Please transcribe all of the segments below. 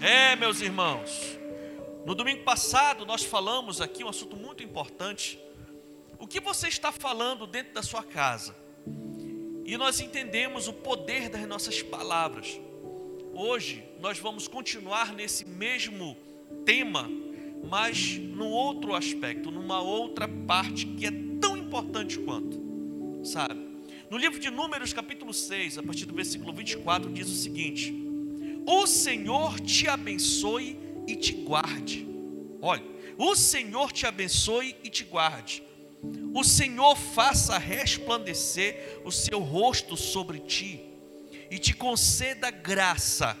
É, meus irmãos, no domingo passado nós falamos aqui um assunto muito importante. O que você está falando dentro da sua casa? E nós entendemos o poder das nossas palavras. Hoje nós vamos continuar nesse mesmo tema, mas num outro aspecto, numa outra parte que é tão importante quanto, sabe? No livro de Números, capítulo 6, a partir do versículo 24, diz o seguinte: O Senhor te abençoe e te guarde. Olha, o Senhor te abençoe e te guarde. O Senhor faça resplandecer o seu rosto sobre ti e te conceda graça.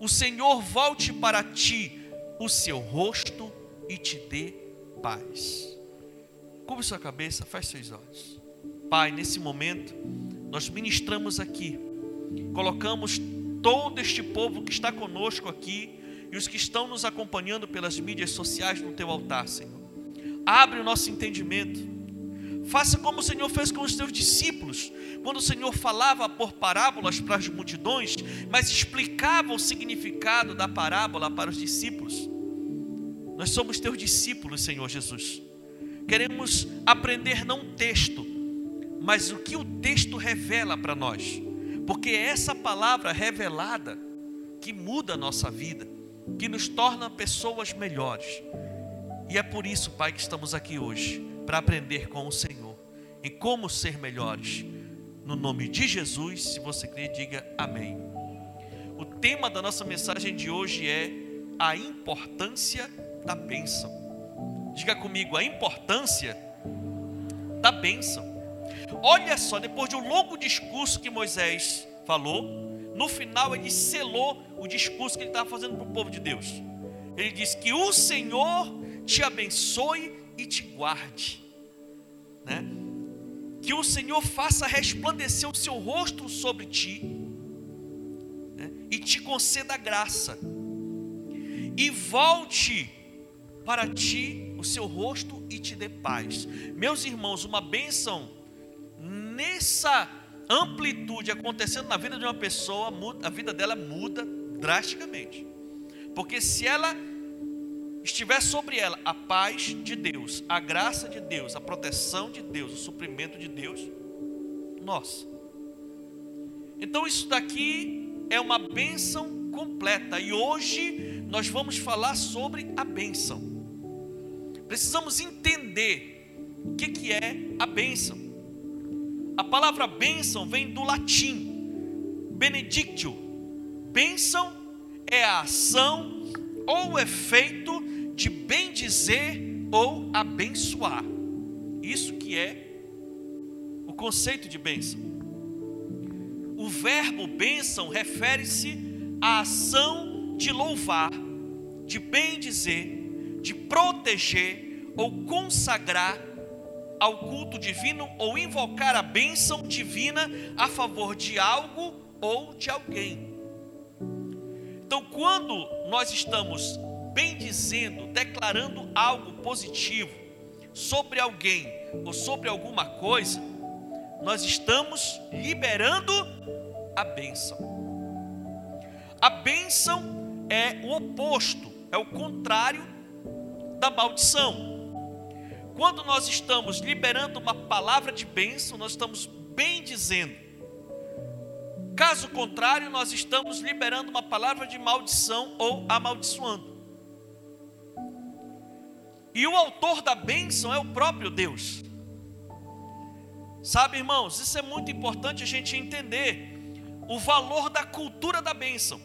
O Senhor volte para ti o seu rosto e te dê paz. Cubra sua cabeça, feche seus olhos. Pai, nesse momento, nós ministramos aqui, colocamos todo este povo que está conosco aqui e os que estão nos acompanhando pelas mídias sociais no teu altar, Senhor. Abre o nosso entendimento. Faça como o Senhor fez com os teus discípulos, quando o Senhor falava por parábolas para as multidões, mas explicava o significado da parábola para os discípulos. Nós somos teus discípulos, Senhor Jesus. Queremos aprender não o texto, mas o que o texto revela para nós, porque é essa palavra revelada que muda a nossa vida, que nos torna pessoas melhores. E é por isso, Pai, que estamos aqui hoje, para aprender com o Senhor em como ser melhores. No nome de Jesus, se você crer, diga amém. O tema da nossa mensagem de hoje é a importância da bênção. Diga comigo, a importância da bênção. Olha só, depois de um longo discurso que Moisés falou, no final ele selou o discurso que ele estava fazendo para o povo de Deus. Ele disse que o Senhor te abençoe e te guarde, né? Que o Senhor faça resplandecer o seu rosto sobre ti né? e te conceda graça e volte para ti o seu rosto e te dê paz. Meus irmãos, uma bênção nessa amplitude acontecendo na vida de uma pessoa, a vida dela muda drasticamente. Porque se ela estiver sobre ela a paz de Deus, a graça de Deus, a proteção de Deus, o suprimento de Deus, nossa. Então isso daqui é uma bênção completa e hoje nós vamos falar sobre a bênção precisamos entender o que, que é a bênção. A palavra bênção vem do latim, benedictio. Bênção é a ação ou efeito de bem dizer ou abençoar. Isso que é o conceito de bênção. O verbo bênção refere-se à ação de louvar, de bem dizer de proteger ou consagrar ao culto divino ou invocar a bênção divina a favor de algo ou de alguém. Então, quando nós estamos bendizendo, declarando algo positivo sobre alguém ou sobre alguma coisa, nós estamos liberando a bênção. A bênção é o oposto, é o contrário da maldição. Quando nós estamos liberando uma palavra de bênção, nós estamos bem dizendo. Caso contrário, nós estamos liberando uma palavra de maldição ou amaldiçoando. E o autor da bênção é o próprio Deus. Sabe, irmãos, isso é muito importante a gente entender o valor da cultura da bênção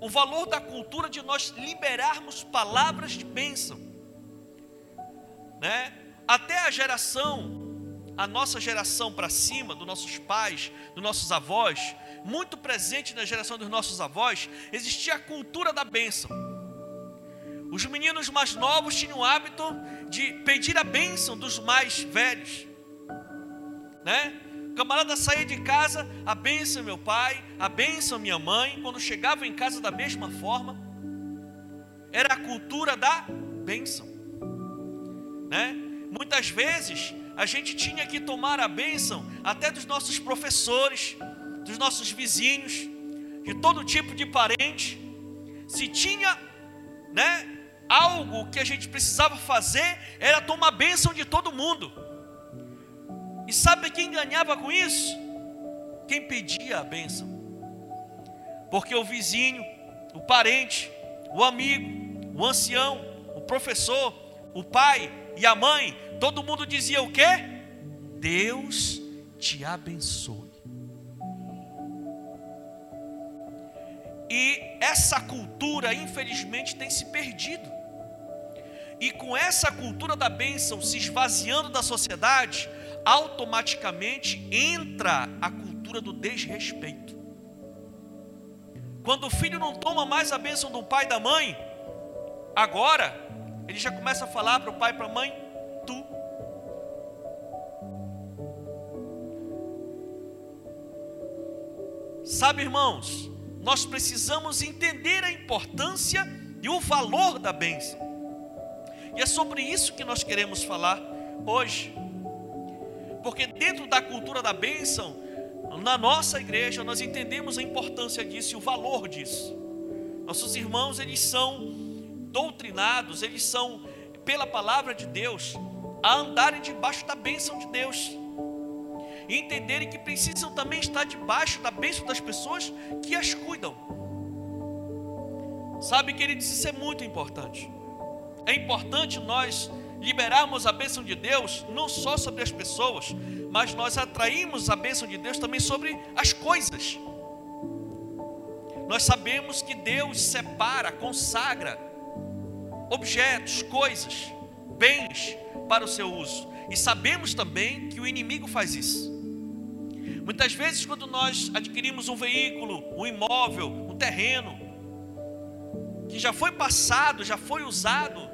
o valor da cultura de nós liberarmos palavras de bênção. Né? Até a geração, a nossa geração para cima, dos nossos pais, dos nossos avós, muito presente na geração dos nossos avós, existia a cultura da bênção. Os meninos mais novos tinham o hábito de pedir a bênção dos mais velhos, né? camarada saía de casa, a benção meu pai, a benção minha mãe, quando chegava em casa da mesma forma, era a cultura da bênção, né? Muitas vezes a gente tinha que tomar a bênção até dos nossos professores, dos nossos vizinhos. de todo tipo de parente. Se tinha, né, algo que a gente precisava fazer, era tomar bênção de todo mundo. E sabe quem ganhava com isso? Quem pedia a bênção. Porque o vizinho, o parente, o amigo, o ancião, o professor, o pai e a mãe, todo mundo dizia o quê? Deus te abençoe. E essa cultura, infelizmente, tem se perdido. E com essa cultura da bênção se esvaziando da sociedade, automaticamente entra a cultura do desrespeito. Quando o filho não toma mais a bênção do pai e da mãe, agora ele já começa a falar para o pai e para a mãe: tu. Sabe, irmãos, nós precisamos entender a importância e o valor da bênção. E é sobre isso que nós queremos falar hoje. Porque dentro da cultura da bênção, na nossa igreja nós entendemos a importância disso e o valor disso. Nossos irmãos, eles são doutrinados, eles são pela palavra de Deus a andarem debaixo da bênção de Deus. E entenderem que precisam também estar debaixo da bênção das pessoas que as cuidam. Sabe, queridos, isso é muito importante. É importante nós liberarmos a bênção de Deus não só sobre as pessoas, mas nós atraímos a bênção de Deus também sobre as coisas. Nós sabemos que Deus separa, consagra objetos, coisas, bens para o seu uso. E sabemos também que o inimigo faz isso. Muitas vezes, quando nós adquirimos um veículo, um imóvel, um terreno, que já foi passado, já foi usado,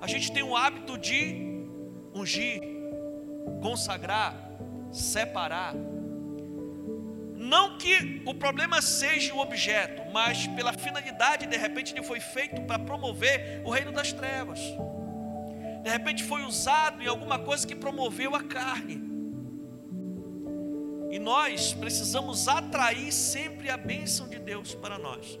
a gente tem o hábito de ungir, consagrar, separar. Não que o problema seja o objeto, mas pela finalidade, de repente, ele foi feito para promover o reino das trevas. De repente foi usado em alguma coisa que promoveu a carne. E nós precisamos atrair sempre a bênção de Deus para nós.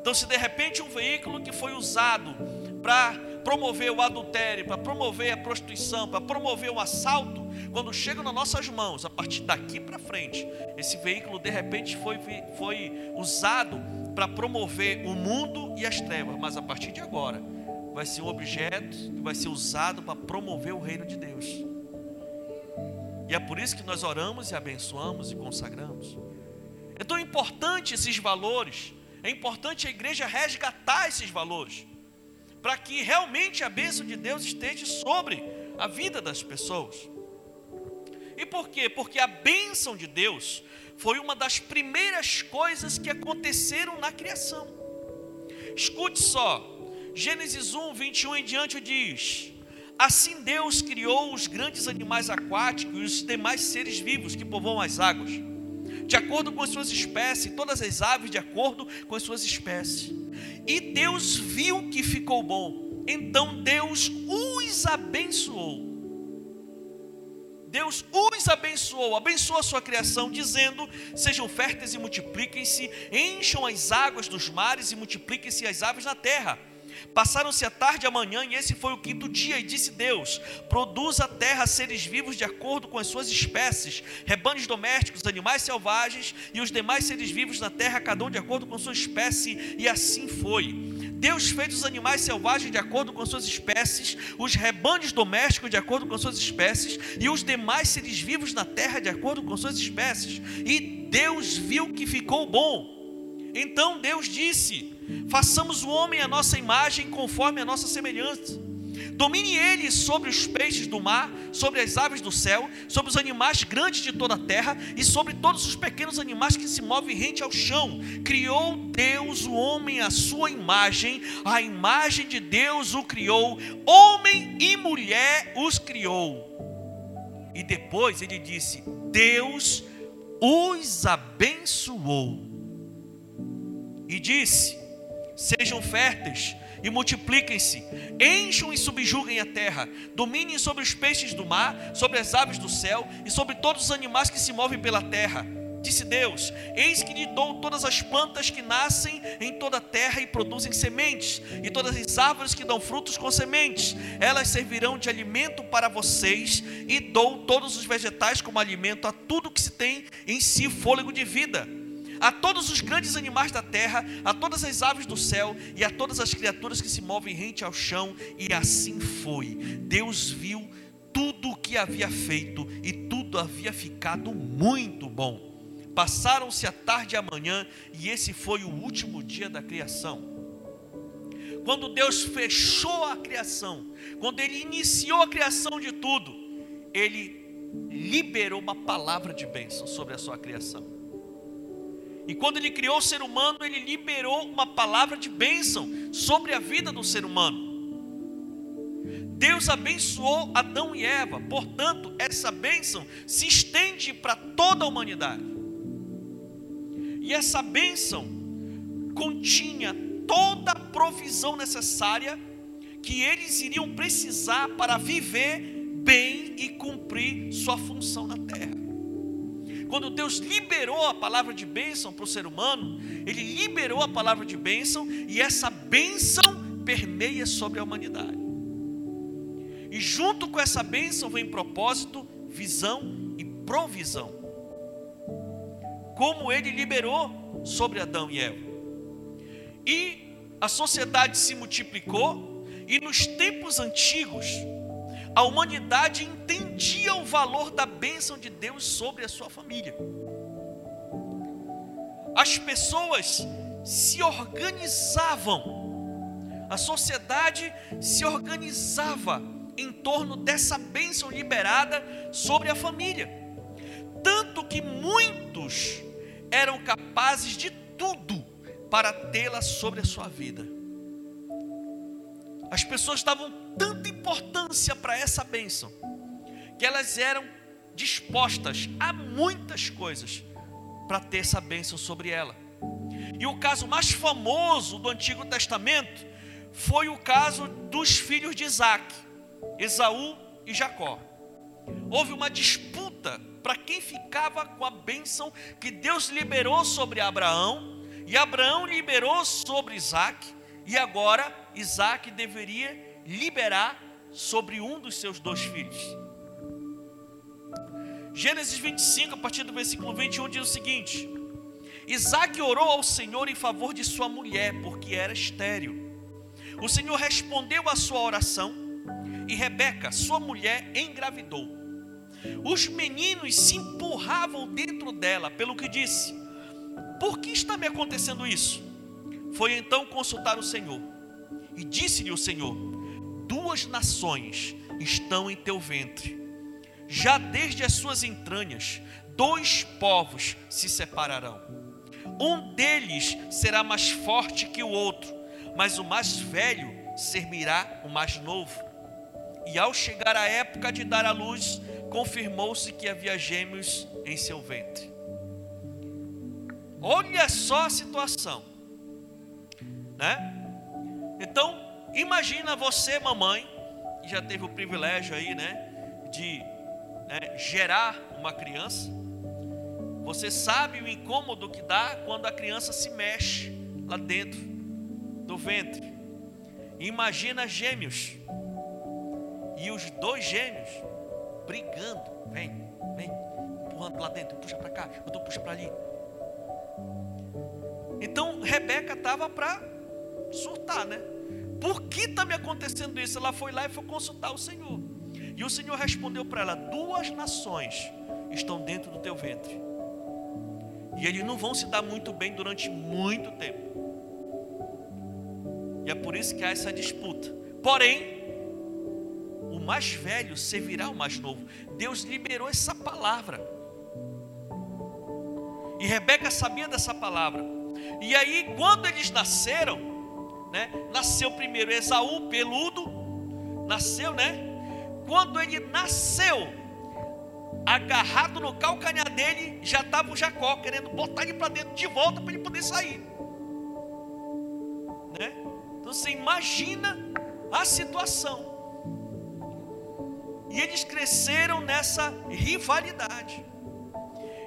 Então, se de repente um veículo que foi usado para promover o adultério, para promover a prostituição, para promover o assalto, quando chega nas nossas mãos, a partir daqui para frente, esse veículo de repente foi, foi usado para promover o mundo e as trevas, mas a partir de agora vai ser um objeto que vai ser usado para promover o reino de Deus. E é por isso que nós oramos e abençoamos e consagramos. É tão importante esses valores, é importante a igreja resgatar esses valores para que realmente a bênção de Deus esteja sobre a vida das pessoas. E por quê? Porque a bênção de Deus foi uma das primeiras coisas que aconteceram na criação. Escute só, Gênesis 1, 21 em diante diz: Assim Deus criou os grandes animais aquáticos e os demais seres vivos que povoam as águas de acordo com as suas espécies, todas as aves de acordo com as suas espécies. E Deus viu que ficou bom, então Deus os abençoou. Deus os abençoou, abençoou a sua criação, dizendo: Sejam férteis e multipliquem-se, encham as águas dos mares e multipliquem-se as aves na terra. Passaram-se a tarde e a manhã, e esse foi o quinto dia, e disse Deus: Produz a terra seres vivos de acordo com as suas espécies, rebanhos domésticos, animais selvagens e os demais seres vivos na terra, cada um de acordo com sua espécie, e assim foi. Deus fez os animais selvagens de acordo com suas espécies, os rebanhos domésticos de acordo com suas espécies, e os demais seres vivos na terra de acordo com suas espécies. E Deus viu que ficou bom. Então Deus disse: Façamos o homem à nossa imagem, conforme a nossa semelhança. Domine ele sobre os peixes do mar, sobre as aves do céu, sobre os animais grandes de toda a terra e sobre todos os pequenos animais que se movem rente ao chão. Criou Deus o homem à sua imagem, a imagem de Deus o criou, homem e mulher os criou. E depois ele disse: Deus os abençoou e disse: Sejam férteis e multipliquem-se, encham e subjuguem a terra, dominem sobre os peixes do mar, sobre as aves do céu e sobre todos os animais que se movem pela terra. Disse Deus: Eis que lhe dou todas as plantas que nascem em toda a terra e produzem sementes, e todas as árvores que dão frutos com sementes. Elas servirão de alimento para vocês, e dou todos os vegetais como alimento a tudo que se tem em si fôlego de vida. A todos os grandes animais da terra, a todas as aves do céu e a todas as criaturas que se movem rente ao chão, e assim foi. Deus viu tudo o que havia feito, e tudo havia ficado muito bom. Passaram-se a tarde e a manhã, e esse foi o último dia da criação. Quando Deus fechou a criação, quando Ele iniciou a criação de tudo, Ele liberou uma palavra de bênção sobre a sua criação. E quando Ele criou o ser humano, Ele liberou uma palavra de bênção sobre a vida do ser humano. Deus abençoou Adão e Eva, portanto, essa bênção se estende para toda a humanidade. E essa bênção continha toda a provisão necessária que eles iriam precisar para viver bem e cumprir sua função na terra. Quando Deus liberou a palavra de bênção para o ser humano, Ele liberou a palavra de bênção e essa bênção permeia sobre a humanidade. E junto com essa bênção vem propósito, visão e provisão como ele liberou sobre Adão e Eva. E a sociedade se multiplicou, e nos tempos antigos, a humanidade entendia o valor da bênção de Deus sobre a sua família. As pessoas se organizavam, a sociedade se organizava em torno dessa bênção liberada sobre a família. Tanto que muitos eram capazes de tudo para tê-la sobre a sua vida. As pessoas davam tanta importância para essa bênção, que elas eram dispostas a muitas coisas para ter essa bênção sobre ela. E o caso mais famoso do Antigo Testamento foi o caso dos filhos de Isaac, Esaú e Jacó. Houve uma disputa para quem ficava com a bênção que Deus liberou sobre Abraão, e Abraão liberou sobre Isaac, e agora Isaac deveria liberar sobre um dos seus dois filhos. Gênesis 25, a partir do versículo 21, diz o seguinte: Isaac orou ao Senhor em favor de sua mulher, porque era estéril. O Senhor respondeu à sua oração, e Rebeca, sua mulher, engravidou. Os meninos se empurravam dentro dela, pelo que disse: Por que está me acontecendo isso? Foi então consultar o Senhor. E disse-lhe o Senhor: Duas nações estão em teu ventre. Já desde as suas entranhas, dois povos se separarão. Um deles será mais forte que o outro, mas o mais velho servirá o mais novo. E ao chegar a época de dar à luz, confirmou-se que havia gêmeos em seu ventre. Olha só a situação, né? Então, imagina você, mamãe, que já teve o privilégio aí, né, de né, gerar uma criança. Você sabe o incômodo que dá quando a criança se mexe lá dentro do ventre. Imagina gêmeos. E os dois gêmeos brigando. Vem, vem, empurrando lá dentro, puxa para cá, outro puxa para ali. Então Rebeca estava para surtar, né? Por que está me acontecendo isso? Ela foi lá e foi consultar o Senhor. E o Senhor respondeu para ela: Duas nações estão dentro do teu ventre. E eles não vão se dar muito bem durante muito tempo. E é por isso que há essa disputa. Porém, mais velho servirá o mais novo. Deus liberou essa palavra. E Rebeca sabia dessa palavra. E aí, quando eles nasceram, né? Nasceu primeiro Esaú, peludo, nasceu, né? Quando ele nasceu, agarrado no calcanhar dele, já estava o Jacó querendo botar ele para dentro de volta para ele poder sair. Né? Então você imagina a situação. E eles cresceram nessa rivalidade.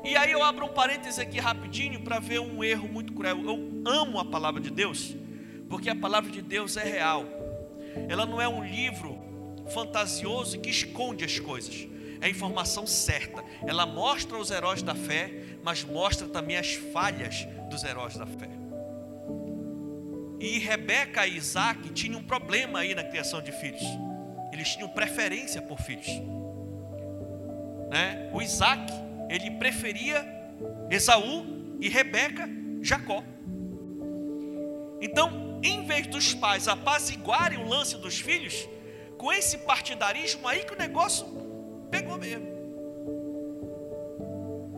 E aí eu abro um parêntese aqui rapidinho para ver um erro muito cruel. Eu amo a palavra de Deus, porque a palavra de Deus é real. Ela não é um livro fantasioso que esconde as coisas. É informação certa. Ela mostra os heróis da fé, mas mostra também as falhas dos heróis da fé. E Rebeca e Isaac tinham um problema aí na criação de filhos. Eles tinham preferência por filhos. Né? O Isaac, ele preferia Esaú e Rebeca, Jacó. Então, em vez dos pais apaziguarem o lance dos filhos, com esse partidarismo aí que o negócio pegou mesmo.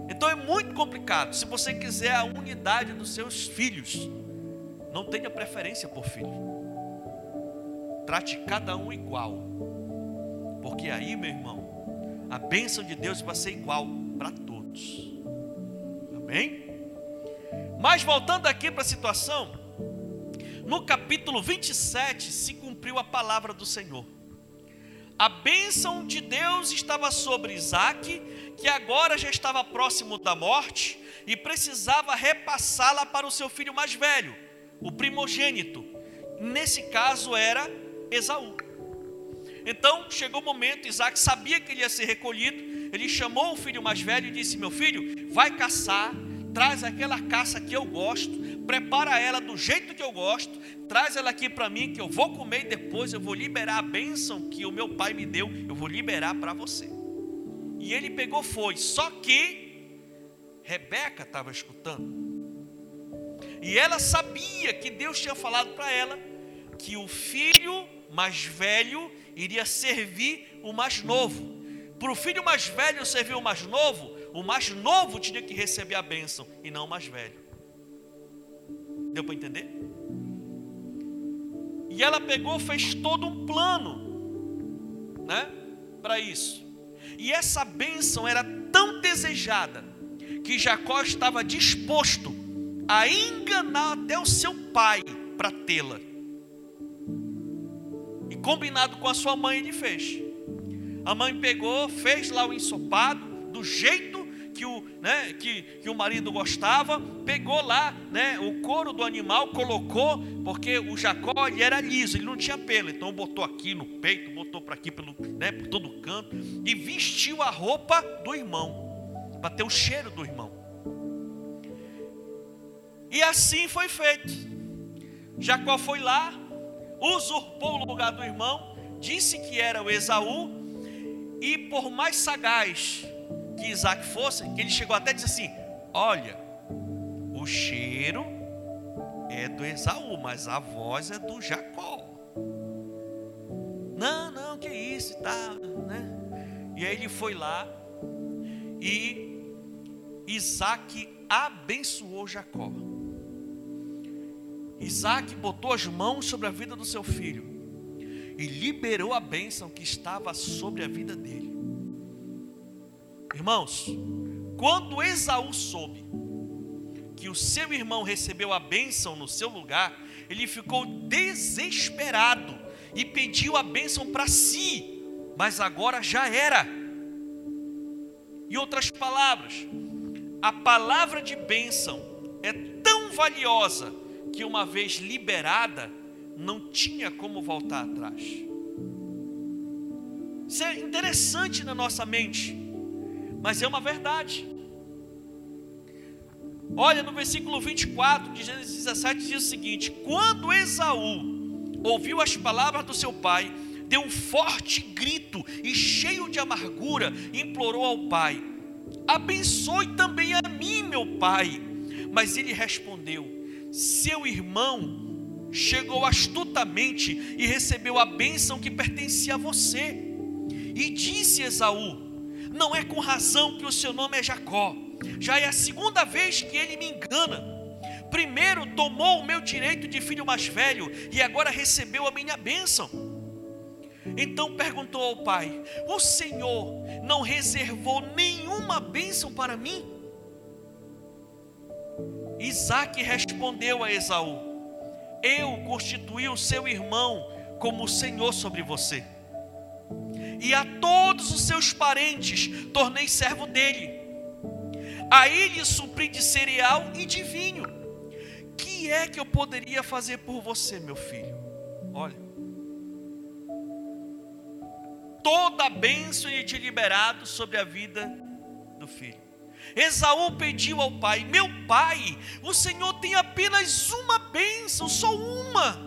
Então é muito complicado. Se você quiser a unidade dos seus filhos, não tenha preferência por filho. Trate cada um igual. Porque aí, meu irmão, a bênção de Deus vai ser igual para todos. Amém? Mas voltando aqui para a situação, no capítulo 27 se cumpriu a palavra do Senhor. A bênção de Deus estava sobre Isaac, que agora já estava próximo da morte e precisava repassá-la para o seu filho mais velho, o primogênito. Nesse caso era Esaú. Então chegou o momento, Isaac sabia que ele ia ser recolhido. Ele chamou o filho mais velho e disse: Meu filho, vai caçar, traz aquela caça que eu gosto, prepara ela do jeito que eu gosto, traz ela aqui para mim que eu vou comer e depois eu vou liberar a bênção que o meu pai me deu, eu vou liberar para você. E ele pegou foi, só que Rebeca estava escutando. E ela sabia que Deus tinha falado para ela que o filho mais velho iria servir o mais novo. Para o filho mais velho servir o mais novo, o mais novo tinha que receber a bênção e não o mais velho. Deu para entender? E ela pegou, fez todo um plano, né, para isso. E essa bênção era tão desejada que Jacó estava disposto a enganar até o seu pai para tê-la. E combinado com a sua mãe, ele fez. A mãe pegou, fez lá o ensopado, do jeito que o, né, que, que o marido gostava, pegou lá né, o couro do animal, colocou, porque o Jacó ele era liso, ele não tinha pelo, então botou aqui no peito, botou para aqui pelo, né, por todo canto, e vestiu a roupa do irmão, para ter o cheiro do irmão. E assim foi feito. Jacó foi lá, usurpou o lugar do irmão, disse que era o Esaú, e por mais sagaz que Isaac fosse, que ele chegou até e disse assim: Olha, o cheiro é do Esaú, mas a voz é do Jacó. Não, não, que isso tá, né? E aí ele foi lá e Isaac abençoou Jacó. Isaac botou as mãos sobre a vida do seu filho e liberou a bênção que estava sobre a vida dele. Irmãos, quando Esaú soube que o seu irmão recebeu a bênção no seu lugar, ele ficou desesperado e pediu a bênção para si, mas agora já era. Em outras palavras, a palavra de bênção é tão valiosa que uma vez liberada, não tinha como voltar atrás. Isso é interessante na nossa mente mas é uma verdade. Olha no versículo 24 de Gênesis 17 diz o seguinte: Quando Esaú ouviu as palavras do seu pai, deu um forte grito e cheio de amargura, implorou ao pai: Abençoe também a mim, meu pai. Mas ele respondeu: Seu irmão chegou astutamente e recebeu a bênção que pertencia a você. E disse Esaú: não é com razão que o seu nome é Jacó. Já é a segunda vez que ele me engana. Primeiro tomou o meu direito de filho mais velho e agora recebeu a minha bênção. Então perguntou ao pai: O Senhor não reservou nenhuma bênção para mim? Isaac respondeu a Esaú: Eu constituí o seu irmão como Senhor sobre você e a todos os seus parentes tornei servo dele. Aí lhe supri de cereal e de vinho. Que é que eu poderia fazer por você, meu filho? Olha, toda a bênção ele tinha liberado sobre a vida do filho. Esaú pediu ao pai: Meu pai, o Senhor tem apenas uma bênção, só uma,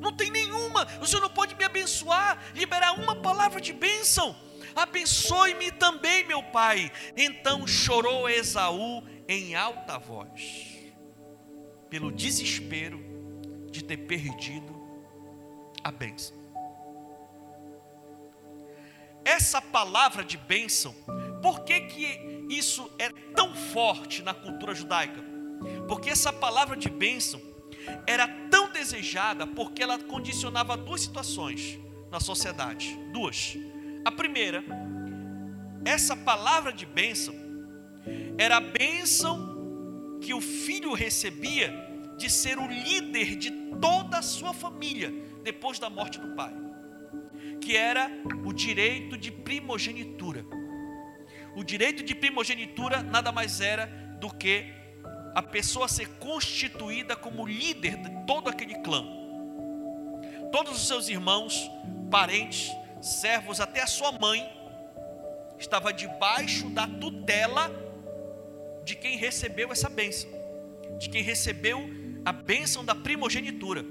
não tem nenhuma. O Senhor não pode me abençoar, liberar uma palavra de bênção. Abençoe-me também, meu pai. Então chorou Esaú em alta voz, pelo desespero de ter perdido a bênção. Essa palavra de bênção, por que, que isso é tão forte na cultura judaica? Porque essa palavra de bênção era tão desejada porque ela condicionava duas situações na sociedade. Duas. A primeira, essa palavra de bênção era a bênção que o filho recebia de ser o líder de toda a sua família depois da morte do pai que era o direito de primogenitura. O direito de primogenitura nada mais era do que a pessoa ser constituída como líder de todo aquele clã. Todos os seus irmãos, parentes, servos, até a sua mãe, estava debaixo da tutela de quem recebeu essa bênção, de quem recebeu a bênção da primogenitura.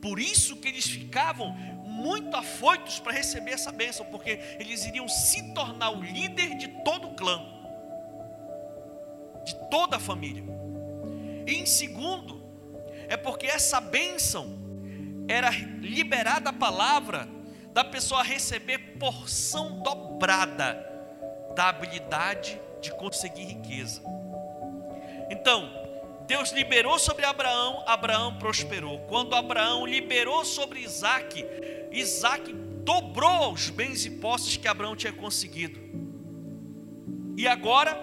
Por isso que eles ficavam muito afoitos para receber essa bênção, porque eles iriam se tornar o líder de todo o clã, de toda a família. Em segundo, é porque essa bênção era liberada a palavra da pessoa receber porção dobrada da habilidade de conseguir riqueza. Então, Deus liberou sobre Abraão, Abraão prosperou. Quando Abraão liberou sobre Isaac, Isaac dobrou os bens e posses que Abraão tinha conseguido. E agora,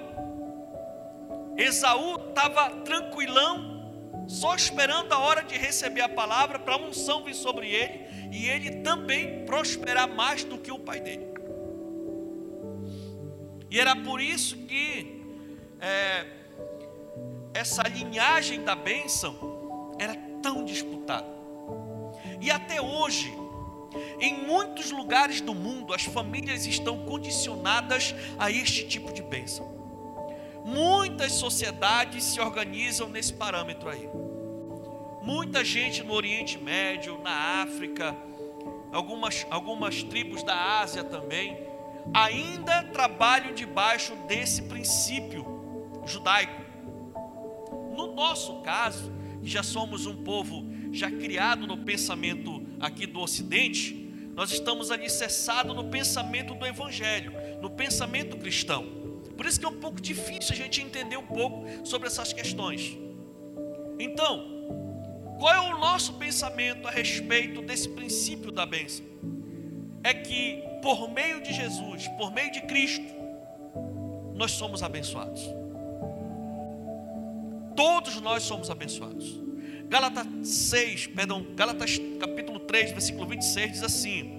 Esaú estava tranquilão, só esperando a hora de receber a palavra para a unção vir sobre ele e ele também prosperar mais do que o pai dele. E era por isso que é, essa linhagem da bênção era tão disputada. E até hoje, em muitos lugares do mundo, as famílias estão condicionadas a este tipo de bênção. Muitas sociedades se organizam nesse parâmetro aí. Muita gente no Oriente Médio, na África, algumas, algumas tribos da Ásia também, ainda trabalham debaixo desse princípio judaico. No nosso caso, que já somos um povo já criado no pensamento aqui do Ocidente, nós estamos alicerçados no pensamento do Evangelho, no pensamento cristão. Por isso que é um pouco difícil a gente entender um pouco sobre essas questões. Então, qual é o nosso pensamento a respeito desse princípio da bênção? É que por meio de Jesus, por meio de Cristo, nós somos abençoados. Todos nós somos abençoados. Gálatas 6, perdão, Gálatas capítulo 3, versículo 26 diz assim: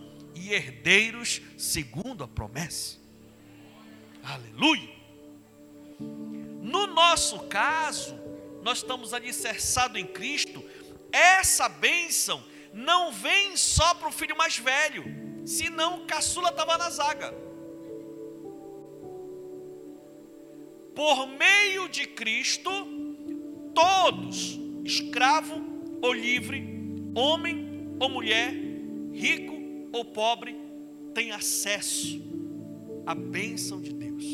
herdeiros segundo a promessa. Aleluia! No nosso caso, nós estamos alicerçados em Cristo. Essa bênção não vem só para o filho mais velho, senão o caçula estava na zaga. Por meio de Cristo, todos, escravo ou livre, homem ou mulher, rico ou pobre, têm acesso à bênção de Deus.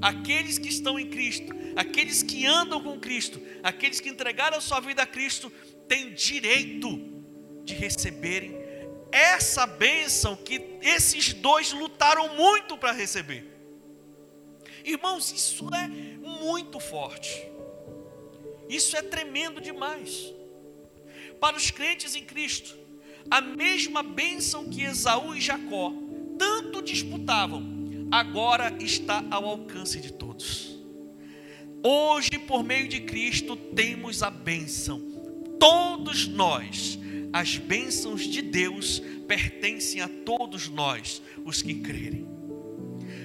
Aqueles que estão em Cristo, aqueles que andam com Cristo, aqueles que entregaram sua vida a Cristo, têm direito de receberem essa bênção que esses dois lutaram muito para receber. Irmãos, isso é muito forte. Isso é tremendo demais. Para os crentes em Cristo, a mesma bênção que Esaú e Jacó tanto disputavam, agora está ao alcance de todos. Hoje, por meio de Cristo, temos a bênção. Todos nós, as bênçãos de Deus pertencem a todos nós, os que crerem.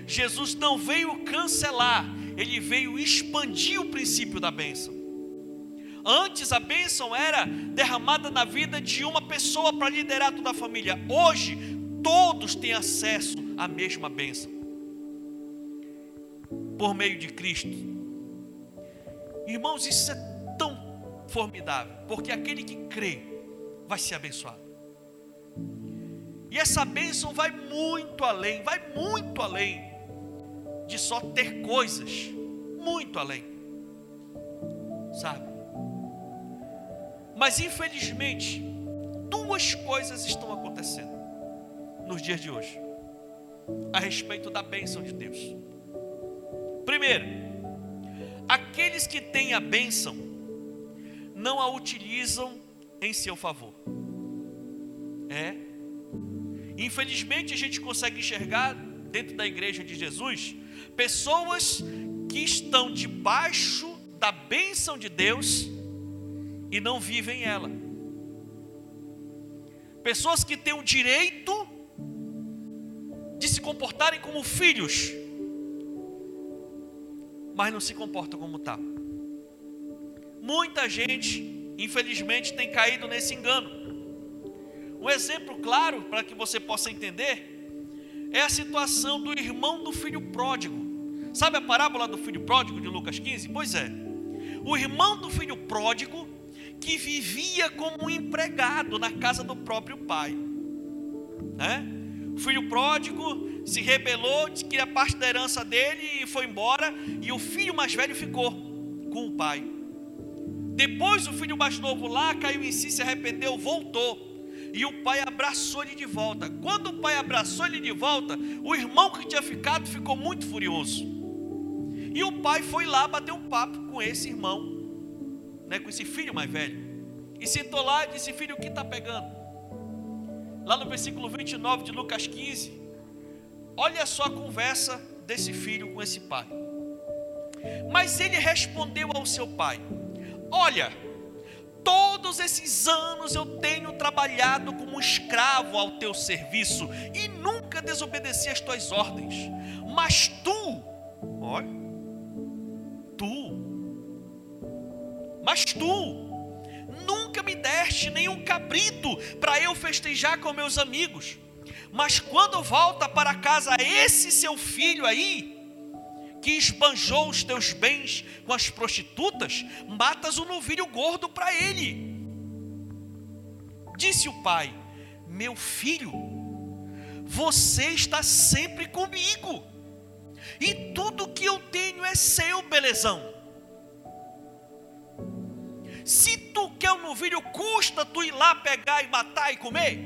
Jesus não veio cancelar, ele veio expandir o princípio da bênção. Antes a bênção era derramada na vida de uma pessoa para liderar toda a família. Hoje, todos têm acesso à mesma bênção. Por meio de Cristo. Irmãos, isso é tão formidável, porque aquele que crê vai ser abençoado. E essa bênção vai muito além, vai muito além de só ter coisas, muito além. Sabe? Mas infelizmente, duas coisas estão acontecendo nos dias de hoje a respeito da bênção de Deus. Primeiro, aqueles que têm a bênção não a utilizam em seu favor. É. Infelizmente a gente consegue enxergar dentro da igreja de Jesus pessoas que estão debaixo da bênção de Deus e não vivem ela. Pessoas que têm o direito de se comportarem como filhos, mas não se comportam como tal. Muita gente, infelizmente, tem caído nesse engano. Um exemplo claro para que você possa entender é a situação do irmão do filho pródigo. Sabe a parábola do filho pródigo de Lucas 15? Pois é. O irmão do filho pródigo que vivia como um empregado na casa do próprio pai. Né? O filho pródigo se rebelou, disse que a parte da herança dele e foi embora, e o filho mais velho ficou com o pai. Depois o filho mais novo lá caiu em si, se arrependeu, voltou. E o pai abraçou ele de volta. Quando o pai abraçou ele de volta, o irmão que tinha ficado ficou muito furioso. E o pai foi lá bater um papo com esse irmão né, com esse filho mais velho. E sentou lá e disse: Filho, o que está pegando? Lá no versículo 29 de Lucas 15, olha só a conversa desse filho com esse pai. Mas ele respondeu ao seu pai: Olha, todos esses anos eu tenho trabalhado como escravo ao teu serviço e nunca desobedeci às tuas ordens. Mas tu, olha, mas tu nunca me deste nenhum cabrito para eu festejar com meus amigos. Mas quando volta para casa esse seu filho aí, que esbanjou os teus bens com as prostitutas, matas um novilho gordo para ele. Disse o pai: Meu filho, você está sempre comigo, e tudo que eu tenho é seu, belezão. Se tu quer um novilho, custa tu ir lá pegar e matar e comer.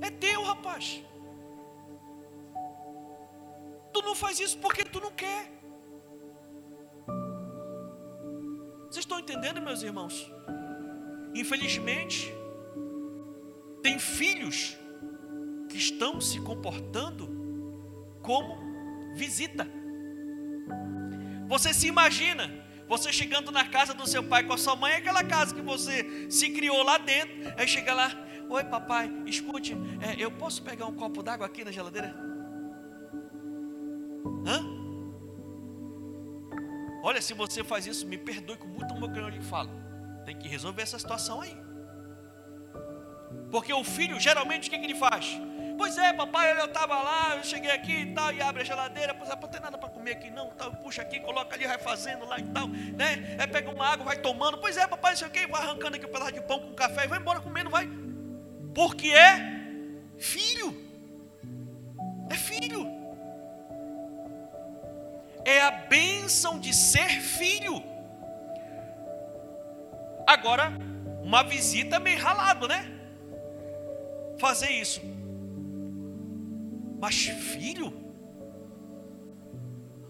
É teu, rapaz. Tu não faz isso porque tu não quer. Vocês estão entendendo, meus irmãos? Infelizmente, tem filhos que estão se comportando como visita. Você se imagina você chegando na casa do seu pai com a sua mãe, é aquela casa que você se criou lá dentro. Aí chega lá, oi papai, escute, é, eu posso pegar um copo d'água aqui na geladeira? Hã? Olha, se você faz isso, me perdoe com muito amor que eu lhe falo. Tem que resolver essa situação aí. Porque o filho, geralmente, o que, que ele faz? Pois é, papai, eu estava lá, eu cheguei aqui e tal, e abre a geladeira, pois é, não tem nada para comer aqui não, tal, puxa aqui, coloca ali, vai fazendo lá e tal, né? É, pega uma água, vai tomando, pois é, papai, não sei o que, vai arrancando aqui um pedaço de pão com café e vai embora comendo, vai. Porque é filho. É filho. É a bênção de ser filho. Agora, uma visita meio ralado, né? Fazer isso. Mas filho?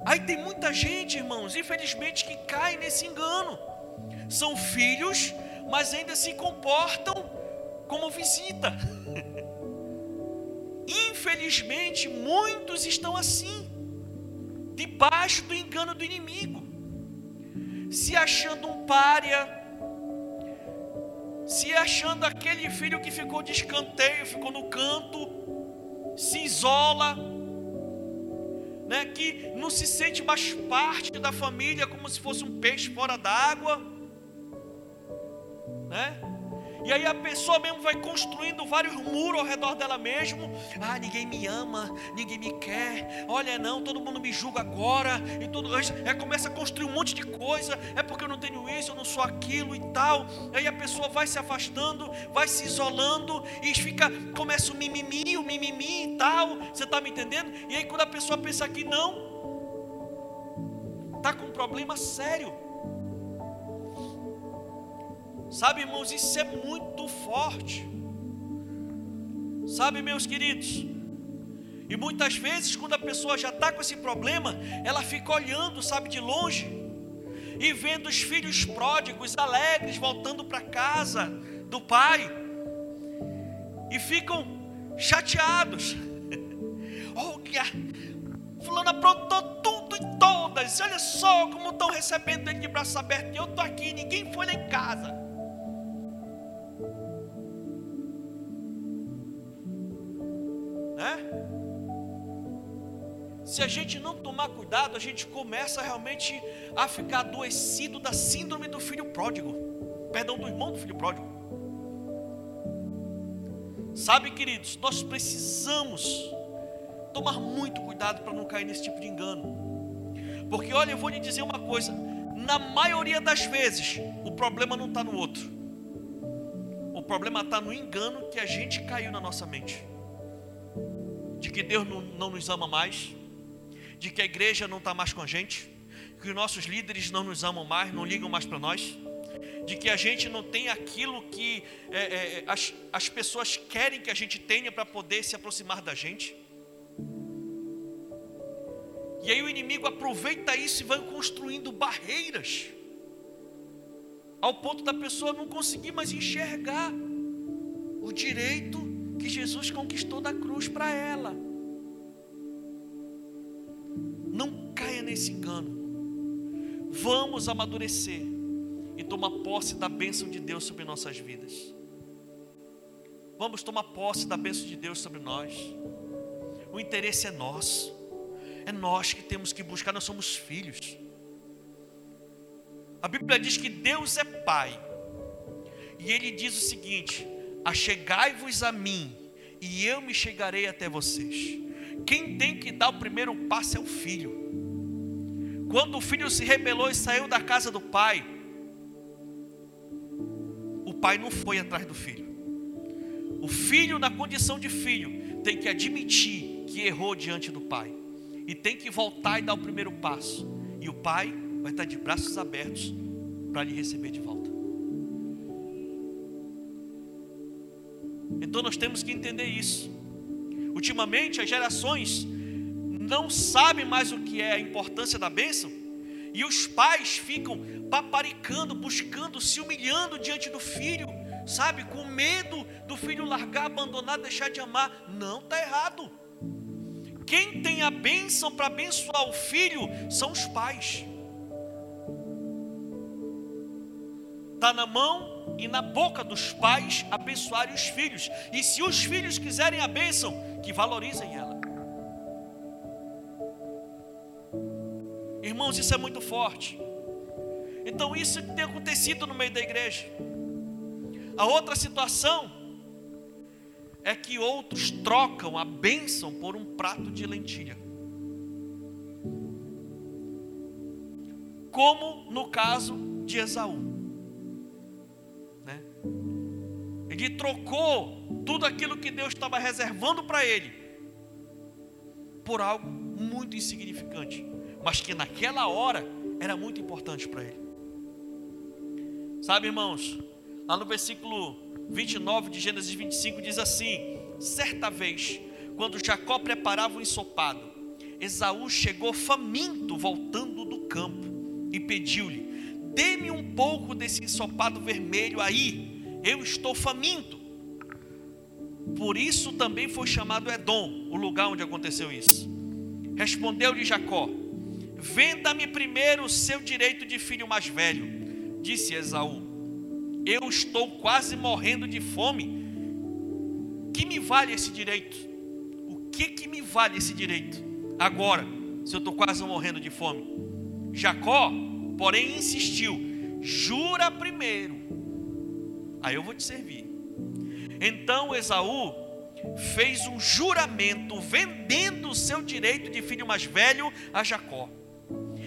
Aí tem muita gente, irmãos, infelizmente, que cai nesse engano. São filhos, mas ainda se comportam como visita. Infelizmente, muitos estão assim, debaixo do engano do inimigo, se achando um pária, se achando aquele filho que ficou de escanteio, ficou no canto, se isola, né, que não se sente mais parte da família, como se fosse um peixe fora d'água, né? E aí a pessoa mesmo vai construindo vários muros ao redor dela mesmo. Ah, ninguém me ama, ninguém me quer. Olha, não, todo mundo me julga agora. E tudo, é, começa a construir um monte de coisa. É porque eu não tenho isso, eu não sou aquilo e tal. Aí a pessoa vai se afastando, vai se isolando e fica, começa o mimimi, o mimimi e tal. Você está me entendendo? E aí quando a pessoa pensa que não, está com um problema sério. Sabe, irmãos, isso é muito forte. Sabe, meus queridos? E muitas vezes, quando a pessoa já está com esse problema, ela fica olhando, sabe, de longe, e vendo os filhos pródigos, alegres, voltando para casa do pai, e ficam chateados. Olha, Fulano aprontou tudo e todas, olha só como estão recebendo ele de braços abertos, eu estou aqui, ninguém foi lá em casa. Se a gente não tomar cuidado, a gente começa realmente a ficar adoecido da síndrome do filho pródigo. Perdão, do irmão do filho pródigo. Sabe, queridos, nós precisamos tomar muito cuidado para não cair nesse tipo de engano. Porque, olha, eu vou lhe dizer uma coisa: na maioria das vezes, o problema não está no outro, o problema está no engano que a gente caiu na nossa mente de que Deus não, não nos ama mais, de que a igreja não está mais com a gente, que os nossos líderes não nos amam mais, não ligam mais para nós, de que a gente não tem aquilo que é, é, as, as pessoas querem que a gente tenha para poder se aproximar da gente. E aí o inimigo aproveita isso e vai construindo barreiras, ao ponto da pessoa não conseguir mais enxergar o direito que Jesus conquistou da cruz para ela. Não caia nesse engano. Vamos amadurecer e tomar posse da bênção de Deus sobre nossas vidas. Vamos tomar posse da bênção de Deus sobre nós. O interesse é nosso. É nós que temos que buscar, nós somos filhos. A Bíblia diz que Deus é Pai. E ele diz o seguinte: Achegai-vos a mim, e eu me chegarei até vocês. Quem tem que dar o primeiro passo é o filho. Quando o filho se rebelou e saiu da casa do pai, o pai não foi atrás do filho. O filho, na condição de filho, tem que admitir que errou diante do pai e tem que voltar e dar o primeiro passo. E o pai vai estar de braços abertos para lhe receber de volta. Então nós temos que entender isso. Ultimamente as gerações não sabem mais o que é a importância da bênção, e os pais ficam paparicando, buscando, se humilhando diante do filho, sabe, com medo do filho largar, abandonar, deixar de amar. Não, está errado. Quem tem a bênção para abençoar o filho são os pais. Está na mão e na boca dos pais abençoarem os filhos. E se os filhos quiserem a bênção, que valorizem ela. Irmãos, isso é muito forte. Então, isso tem acontecido no meio da igreja. A outra situação é que outros trocam a bênção por um prato de lentilha. Como no caso de Esaú. Ele trocou tudo aquilo que Deus estava reservando para ele por algo muito insignificante, mas que naquela hora era muito importante para ele. Sabe, irmãos, lá no versículo 29 de Gênesis 25 diz assim: Certa vez, quando Jacó preparava o ensopado, Esaú chegou faminto voltando do campo e pediu-lhe: Dê-me um pouco desse ensopado vermelho aí, eu estou faminto. Por isso também foi chamado Edom, o lugar onde aconteceu isso. Respondeu-lhe Jacó: Venda-me primeiro o seu direito de filho mais velho, disse Esaú. Eu estou quase morrendo de fome. Que me vale esse direito? O que que me vale esse direito? Agora, se eu estou quase morrendo de fome. Jacó, porém, insistiu: Jura primeiro, aí eu vou te servir. Então Esaú fez um juramento vendendo o seu direito de filho mais velho a Jacó.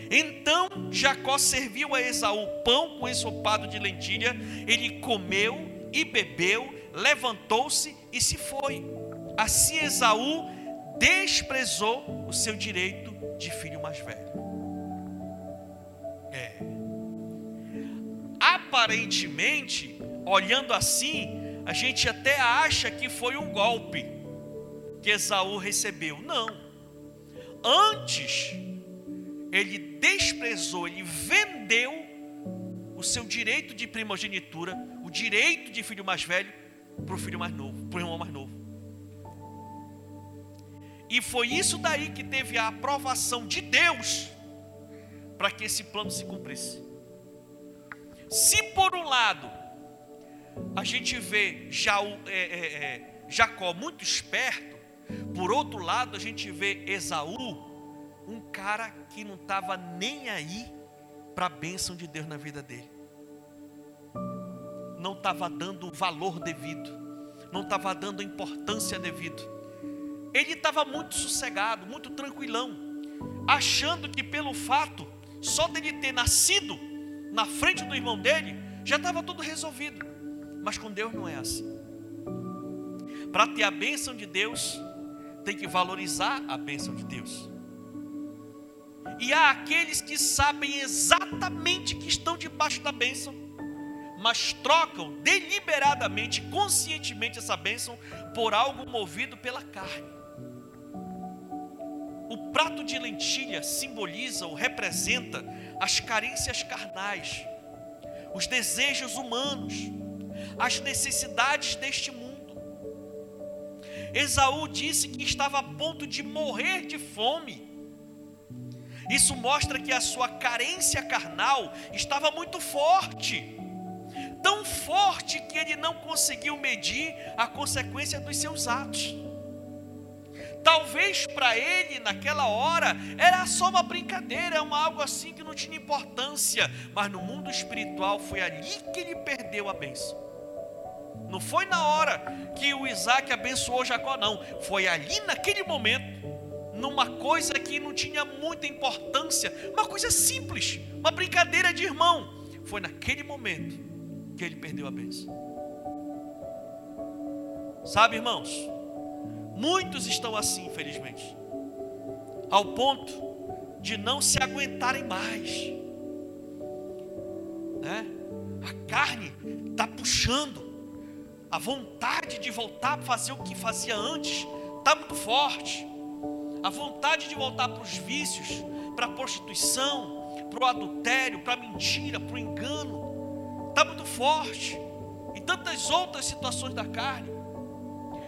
Então Jacó serviu a Esaú pão com ensopado de lentilha, ele comeu e bebeu, levantou-se e se foi. Assim Esaú desprezou o seu direito de filho mais velho. É. Aparentemente, olhando assim, a gente até acha que foi um golpe que Esaú recebeu. Não. Antes, ele desprezou, ele vendeu o seu direito de primogenitura, o direito de filho mais velho, para o filho mais novo, para o irmão mais novo. E foi isso daí que teve a aprovação de Deus para que esse plano se cumprisse. Se por um lado a gente vê é, é, é, Jacó muito esperto, por outro lado a gente vê Esaú um cara que não estava nem aí para a bênção de Deus na vida dele. Não estava dando o valor devido, não estava dando a importância devida. Ele estava muito sossegado, muito tranquilão, achando que pelo fato só dele ter nascido na frente do irmão dele, já estava tudo resolvido. Mas com Deus não é assim. Para ter a bênção de Deus, tem que valorizar a bênção de Deus. E há aqueles que sabem exatamente que estão debaixo da bênção, mas trocam deliberadamente, conscientemente essa bênção por algo movido pela carne. O prato de lentilha simboliza ou representa as carências carnais, os desejos humanos, as necessidades deste mundo. Esaú disse que estava a ponto de morrer de fome isso mostra que a sua carência carnal estava muito forte. Tão forte que ele não conseguiu medir a consequência dos seus atos. Talvez para ele, naquela hora, era só uma brincadeira, uma algo assim que não tinha importância, mas no mundo espiritual foi ali que ele perdeu a bênção. Não foi na hora que o Isaac abençoou Jacó, não, foi ali naquele momento numa coisa que não tinha muita importância, uma coisa simples, uma brincadeira de irmão. Foi naquele momento que ele perdeu a bênção. Sabe, irmãos, muitos estão assim, infelizmente, ao ponto de não se aguentarem mais. Né? A carne está puxando, a vontade de voltar a fazer o que fazia antes está muito forte a vontade de voltar para os vícios, para a prostituição, para o adultério, para a mentira, para o engano, está muito forte, e tantas outras situações da carne.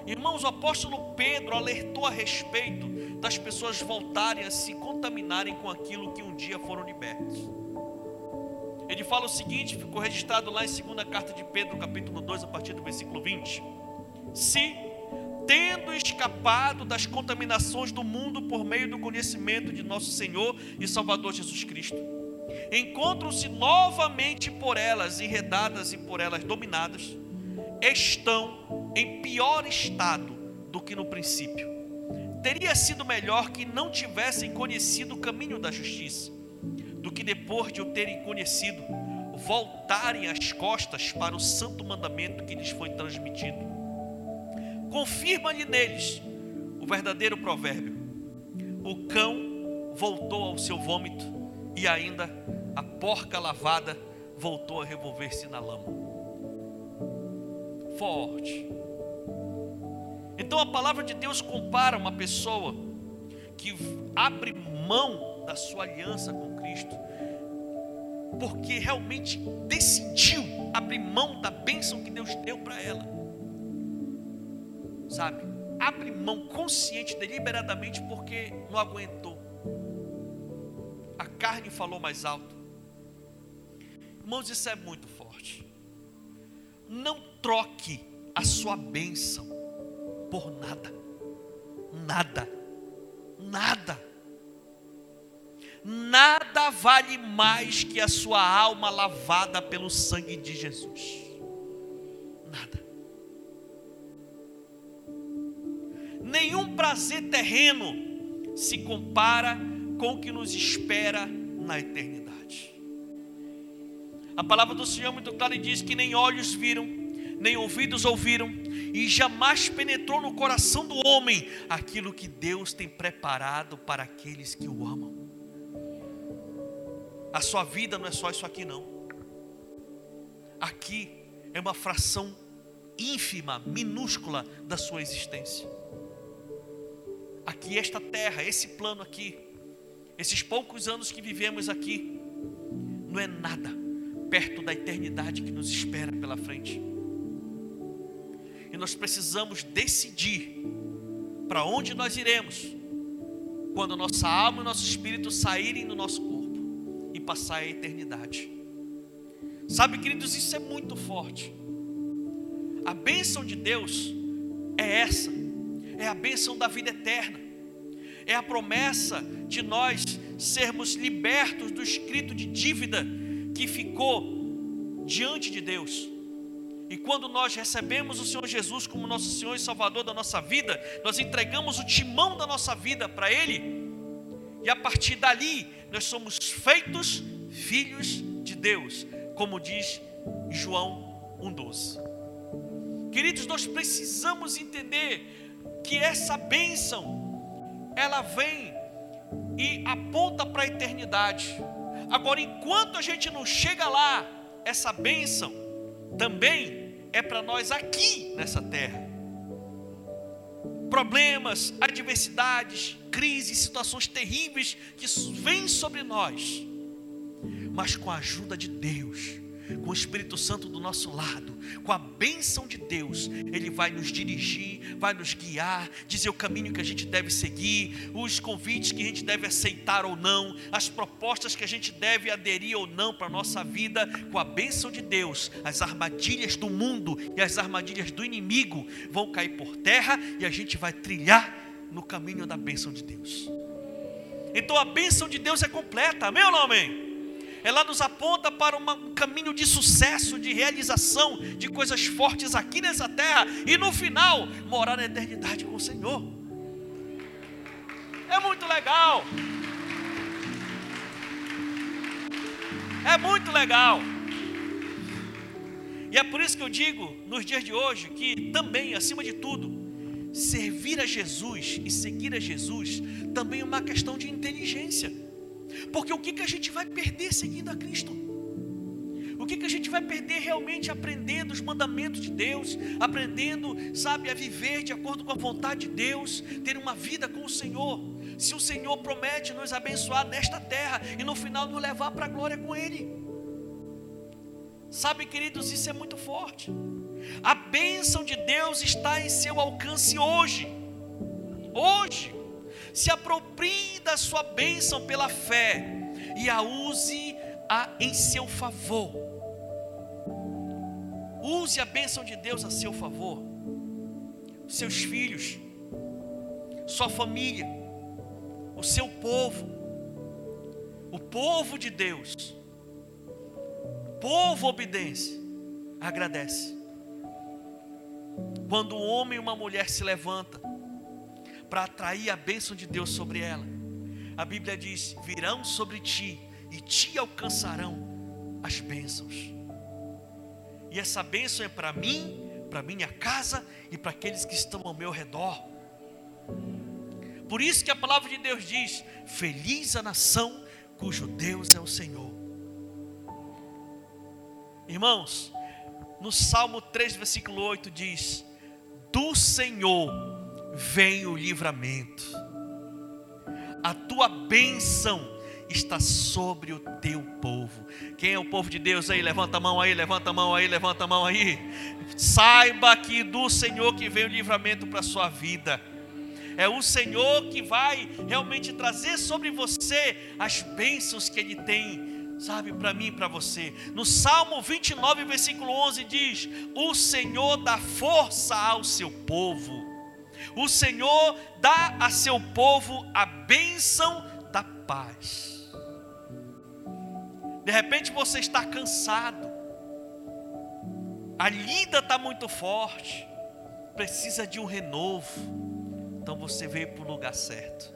Irmãos, o apóstolo Pedro alertou a respeito das pessoas voltarem a se contaminarem com aquilo que um dia foram libertos. Ele fala o seguinte, ficou registrado lá em 2 carta de Pedro, capítulo 2, a partir do versículo 20. Se tendo escapado das contaminações do mundo por meio do conhecimento de nosso Senhor e Salvador Jesus Cristo. Encontram-se novamente por elas enredadas e por elas dominadas, estão em pior estado do que no princípio. Teria sido melhor que não tivessem conhecido o caminho da justiça, do que depois de o terem conhecido, voltarem as costas para o santo mandamento que lhes foi transmitido confirma-lhe neles o verdadeiro provérbio: o cão voltou ao seu vômito e ainda a porca lavada voltou a revolver-se na lama. Forte. Então a palavra de Deus compara uma pessoa que abre mão da sua aliança com Cristo, porque realmente decidiu abrir mão da bênção que Deus deu para ela. Sabe? Abre mão consciente, deliberadamente, porque não aguentou. A carne falou mais alto. Irmãos, isso é muito forte. Não troque a sua bênção por nada. Nada. Nada. Nada vale mais que a sua alma lavada pelo sangue de Jesus. Nada. Nenhum prazer terreno se compara com o que nos espera na eternidade. A palavra do Senhor é muito clara e diz que nem olhos viram, nem ouvidos ouviram, e jamais penetrou no coração do homem aquilo que Deus tem preparado para aqueles que o amam. A sua vida não é só isso aqui, não. Aqui é uma fração ínfima, minúscula da sua existência. Aqui, esta terra, esse plano aqui, esses poucos anos que vivemos aqui, não é nada perto da eternidade que nos espera pela frente. E nós precisamos decidir para onde nós iremos quando nossa alma e nosso espírito saírem do nosso corpo passar a eternidade. Sabe, queridos, isso é muito forte. A bênção de Deus é essa, é a bênção da vida eterna, é a promessa de nós sermos libertos do escrito de dívida que ficou diante de Deus. E quando nós recebemos o Senhor Jesus como nosso Senhor e Salvador da nossa vida, nós entregamos o timão da nossa vida para Ele, e a partir dali nós somos feitos filhos de Deus, como diz João 1,12. Queridos, nós precisamos entender que essa bênção, ela vem e aponta para a eternidade. Agora, enquanto a gente não chega lá, essa bênção também é para nós aqui nessa terra problemas, adversidades, crises, situações terríveis que vêm sobre nós, mas com a ajuda de Deus, com o Espírito Santo do nosso lado, com a bênção de Deus, Ele vai nos dirigir, vai nos guiar, dizer o caminho que a gente deve seguir, os convites que a gente deve aceitar ou não, as propostas que a gente deve aderir ou não para a nossa vida, com a bênção de Deus, as armadilhas do mundo e as armadilhas do inimigo vão cair por terra e a gente vai trilhar no caminho da bênção de Deus. Então a bênção de Deus é completa, amém ou não amém? Ela nos aponta para um caminho de sucesso, de realização de coisas fortes aqui nessa terra e no final morar na eternidade com o Senhor. É muito legal. É muito legal. E é por isso que eu digo, nos dias de hoje, que também, acima de tudo, servir a Jesus e seguir a Jesus também é uma questão de inteligência. Porque o que, que a gente vai perder seguindo a Cristo? O que, que a gente vai perder realmente aprendendo os mandamentos de Deus, aprendendo, sabe, a viver de acordo com a vontade de Deus, ter uma vida com o Senhor? Se o Senhor promete nos abençoar nesta terra e no final nos levar para a glória com Ele. Sabe, queridos, isso é muito forte. A bênção de Deus está em seu alcance hoje. Hoje se aproprie da sua bênção pela fé e a use a, em seu favor. Use a bênção de Deus a seu favor. Seus filhos, sua família, o seu povo, o povo de Deus, povo obediência, agradece. Quando um homem e uma mulher se levanta para atrair a bênção de Deus sobre ela. A Bíblia diz: virão sobre ti e te alcançarão as bênçãos. E essa bênção é para mim, para minha casa e para aqueles que estão ao meu redor. Por isso que a palavra de Deus diz: Feliz a nação cujo Deus é o Senhor. Irmãos, no Salmo 3, versículo 8 diz: Do Senhor vem o livramento. a tua bênção está sobre o teu povo. Quem é o povo de Deus aí? Levanta a mão aí, levanta a mão aí, levanta a mão aí. Saiba que do Senhor que vem o livramento para a sua vida. É o Senhor que vai realmente trazer sobre você as bênçãos que Ele tem, sabe, para mim e para você. No Salmo 29, versículo 11 diz: O Senhor dá força ao seu povo. O Senhor dá a seu povo a bênção da paz. De repente você está cansado, a lida está muito forte, precisa de um renovo. Então você veio para o lugar certo.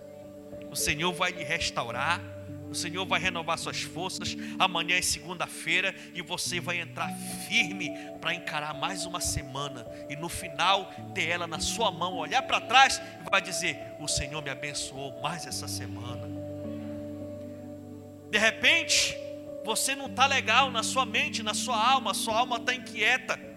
O Senhor vai lhe restaurar, o Senhor vai renovar suas forças. Amanhã é segunda-feira e você vai entrar firme para encarar mais uma semana e no final ter ela na sua mão, olhar para trás e vai dizer: O Senhor me abençoou mais essa semana. De repente, você não está legal na sua mente, na sua alma, sua alma está inquieta.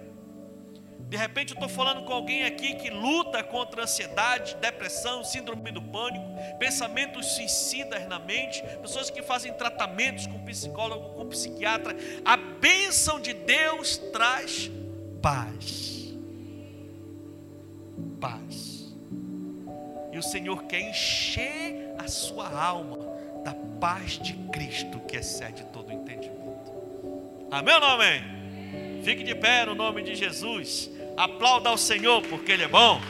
De repente eu estou falando com alguém aqui que luta contra ansiedade, depressão, síndrome do pânico, pensamentos suicidas na mente, pessoas que fazem tratamentos com psicólogo, com psiquiatra. A bênção de Deus traz paz. Paz. E o Senhor quer encher a sua alma da paz de Cristo que excede todo o entendimento. Amém ou não amém? Fique de pé no nome de Jesus. Aplauda ao Senhor porque Ele é bom.